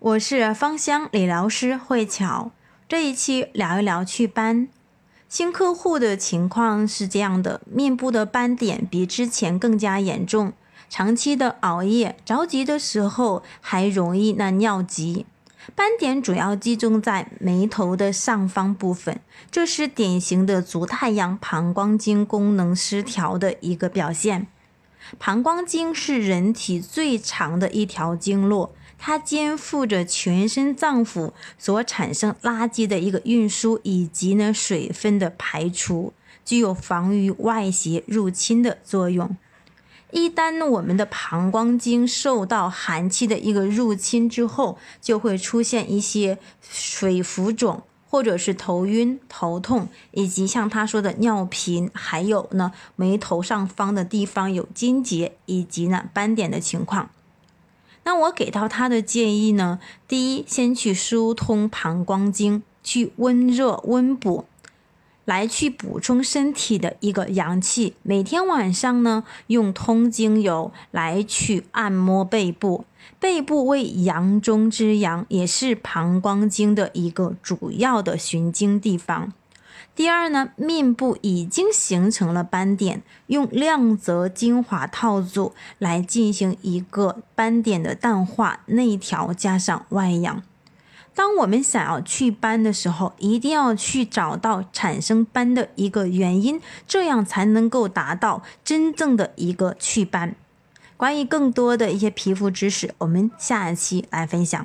我是芳香理疗师慧巧，这一期聊一聊祛斑。新客户的情况是这样的：面部的斑点比之前更加严重，长期的熬夜，着急的时候还容易那尿急。斑点主要集中在眉头的上方部分，这是典型的足太阳膀胱经功能失调的一个表现。膀胱经是人体最长的一条经络。它肩负着全身脏腑所产生垃圾的一个运输，以及呢水分的排除，具有防御外邪入侵的作用。一旦我们的膀胱经受到寒气的一个入侵之后，就会出现一些水浮肿，或者是头晕、头痛，以及像他说的尿频，还有呢眉头上方的地方有筋结以及呢斑点的情况。那我给到他的建议呢？第一，先去疏通膀胱经，去温热温补，来去补充身体的一个阳气。每天晚上呢，用通经油来去按摩背部，背部为阳中之阳，也是膀胱经的一个主要的循经地方。第二呢，面部已经形成了斑点，用亮泽精华套组来进行一个斑点的淡化、内调加上外养。当我们想要祛斑的时候，一定要去找到产生斑的一个原因，这样才能够达到真正的一个祛斑。关于更多的一些皮肤知识，我们下一期来分享。